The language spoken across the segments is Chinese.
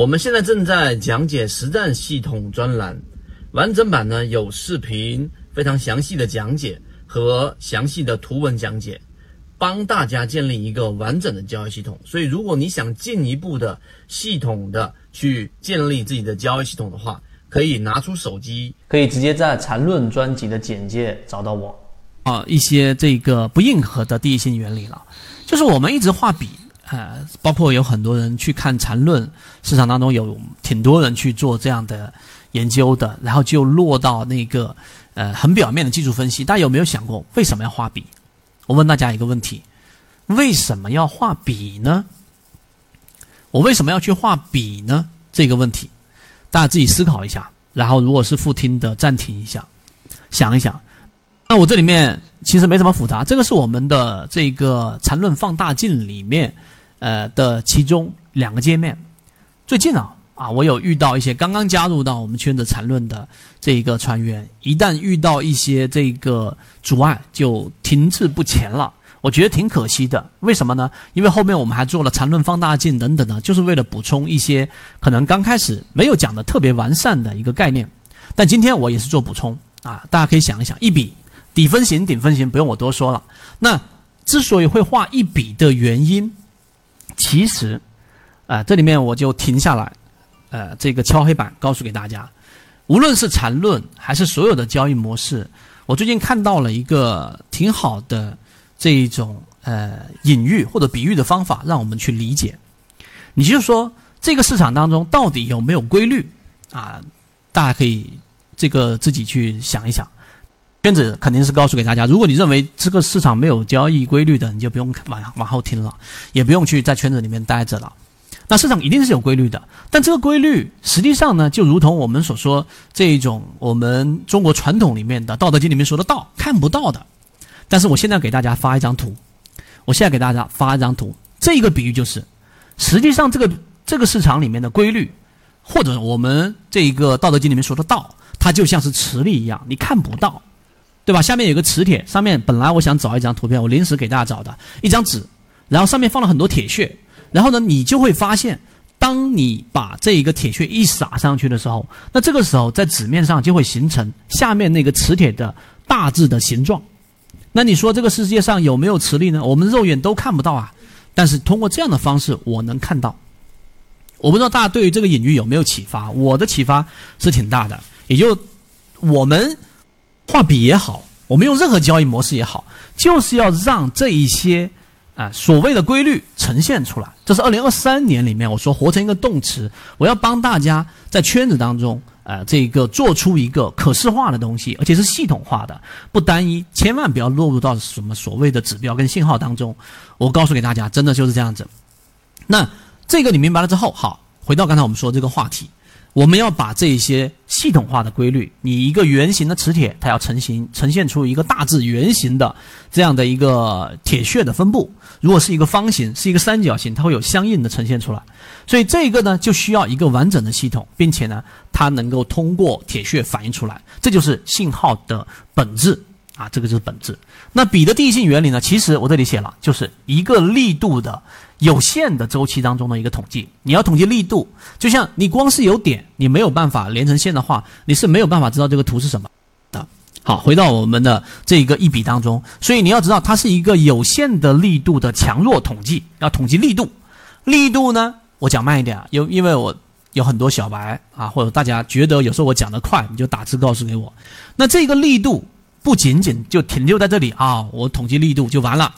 我们现在正在讲解实战系统专栏，完整版呢有视频，非常详细的讲解和详细的图文讲解，帮大家建立一个完整的交易系统。所以，如果你想进一步的系统的去建立自己的交易系统的话，可以拿出手机，可以直接在缠论专辑的简介找到我。啊，一些这个不硬核的第一性原理了，就是我们一直画呃，包括有很多人去看缠论，市场当中有挺多人去做这样的研究的，然后就落到那个呃很表面的技术分析。大家有没有想过为什么要画笔？我问大家一个问题：为什么要画笔呢？我为什么要去画笔呢？这个问题，大家自己思考一下。然后如果是复听的，暂停一下，想一想。那我这里面其实没什么复杂，这个是我们的这个缠论放大镜里面。呃的其中两个界面，最近啊啊，我有遇到一些刚刚加入到我们圈子缠论的这一个船员，一旦遇到一些这个阻碍，就停滞不前了。我觉得挺可惜的。为什么呢？因为后面我们还做了缠论放大镜等等的，就是为了补充一些可能刚开始没有讲的特别完善的一个概念。但今天我也是做补充啊，大家可以想一想，一笔底分型，顶分型不用我多说了。那之所以会画一笔的原因。其实，啊，这里面我就停下来，呃，这个敲黑板告诉给大家，无论是缠论还是所有的交易模式，我最近看到了一个挺好的这一种呃隐喻或者比喻的方法，让我们去理解。你就说这个市场当中到底有没有规律啊？大家可以这个自己去想一想。圈子肯定是告诉给大家，如果你认为这个市场没有交易规律的，你就不用往往后听了，也不用去在圈子里面待着了。那市场一定是有规律的，但这个规律实际上呢，就如同我们所说这一种我们中国传统里面的《道德经》里面说的道，看不到的。但是我现在给大家发一张图，我现在给大家发一张图，这一个比喻就是，实际上这个这个市场里面的规律，或者我们这一个《道德经》里面说的道，它就像是磁力一样，你看不到。对吧？下面有个磁铁，上面本来我想找一张图片，我临时给大家找的一张纸，然后上面放了很多铁屑，然后呢，你就会发现，当你把这一个铁屑一撒上去的时候，那这个时候在纸面上就会形成下面那个磁铁的大致的形状。那你说这个世界上有没有磁力呢？我们肉眼都看不到啊，但是通过这样的方式，我能看到。我不知道大家对于这个隐喻有没有启发？我的启发是挺大的，也就我们。画笔也好，我们用任何交易模式也好，就是要让这一些啊所谓的规律呈现出来。这是二零二三年里面我说活成一个动词，我要帮大家在圈子当中啊这个做出一个可视化的东西，而且是系统化的，不单一，千万不要落入到什么所谓的指标跟信号当中。我告诉给大家，真的就是这样子。那这个你明白了之后，好，回到刚才我们说这个话题。我们要把这些系统化的规律，你一个圆形的磁铁，它要成型呈现出一个大致圆形的这样的一个铁屑的分布。如果是一个方形，是一个三角形，它会有相应的呈现出来。所以这个呢，就需要一个完整的系统，并且呢，它能够通过铁屑反映出来。这就是信号的本质啊，这个就是本质。那笔的定性原理呢，其实我这里写了，就是一个力度的。有限的周期当中的一个统计，你要统计力度，就像你光是有点，你没有办法连成线的话，你是没有办法知道这个图是什么的。好，回到我们的这个一笔当中，所以你要知道它是一个有限的力度的强弱统计，要统计力度。力度呢，我讲慢一点啊，因因为我有很多小白啊，或者大家觉得有时候我讲的快，你就打字告诉给我。那这个力度不仅仅就停留在这里啊，我统计力度就完了，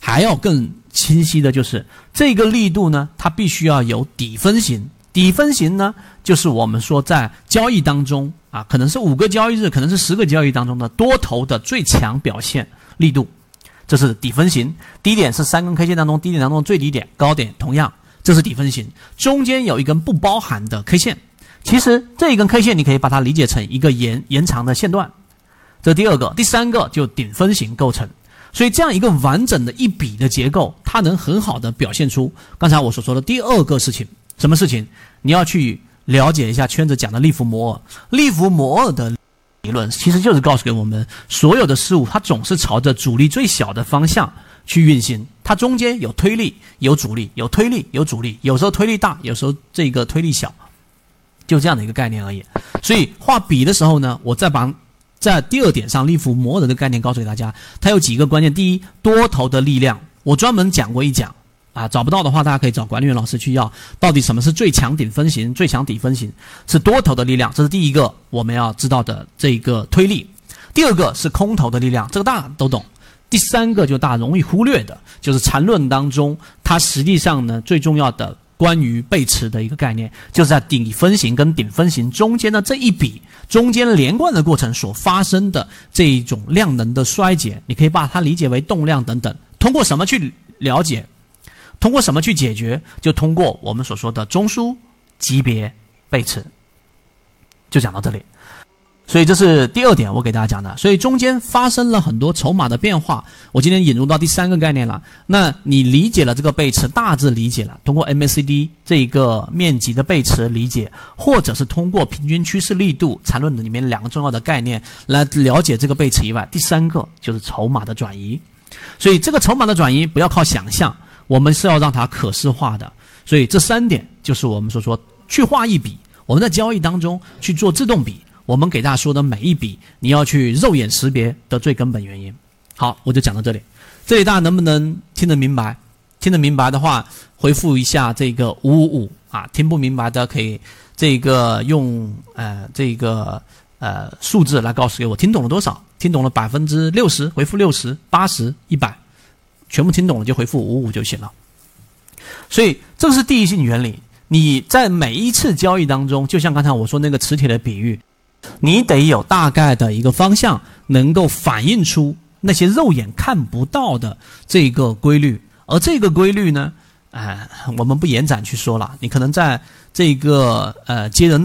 还要更。清晰的就是这个力度呢，它必须要有底分型。底分型呢，就是我们说在交易当中啊，可能是五个交易日，可能是十个交易当中的多头的最强表现力度，这是底分型。低点是三根 K 线当中低点当中最低点，高点同样，这是底分型。中间有一根不包含的 K 线，其实这一根 K 线你可以把它理解成一个延延长的线段。这第二个，第三个就顶分型构成。所以这样一个完整的一笔的结构，它能很好的表现出刚才我所说的第二个事情。什么事情？你要去了解一下圈子讲的利弗摩尔。利弗摩尔的理论其实就是告诉给我们，所有的事物它总是朝着阻力最小的方向去运行。它中间有推力、有阻力、有推力、有阻力，有时候推力大，有时候这个推力小，就这样的一个概念而已。所以画笔的时候呢，我再把在第二点上利弗摩尔的概念告诉给大家，它有几个关键。第一，多头的力量，我专门讲过一讲啊，找不到的话，大家可以找管理员老师去要。到底什么是最强顶分型、最强底分型？是多头的力量，这是第一个我们要知道的这个推力。第二个是空头的力量，这个大家都懂。第三个就大家容易忽略的，就是缠论当中，它实际上呢最重要的关于背驰的一个概念，就是在顶分型跟顶分型中间的这一笔中间连贯的过程所发生的这一种量能的衰竭，你可以把它理解为动量等等。通过什么去了解？通过什么去解决？就通过我们所说的中枢级别背驰。就讲到这里。所以这是第二点，我给大家讲的。所以中间发生了很多筹码的变化。我今天引入到第三个概念了。那你理解了这个背驰，大致理解了，通过 MACD 这一个面积的背驰理解，或者是通过平均趋势力度缠论的里面两个重要的概念来了解这个背驰以外，第三个就是筹码的转移。所以这个筹码的转移不要靠想象，我们是要让它可视化的。所以这三点就是我们所说去画一笔，我们在交易当中去做自动笔。我们给大家说的每一笔，你要去肉眼识别的最根本原因。好，我就讲到这里。这里大家能不能听得明白？听得明白的话，回复一下这个五五五啊。听不明白的可以这个用呃这个呃数字来告诉给我听懂了多少？听懂了百分之六十，回复六十八十一百，全部听懂了就回复五五就行了。所以这是第一性原理。你在每一次交易当中，就像刚才我说那个磁铁的比喻。你得有大概的一个方向，能够反映出那些肉眼看不到的这个规律。而这个规律呢，哎，我们不延展去说了。你可能在这个呃接人。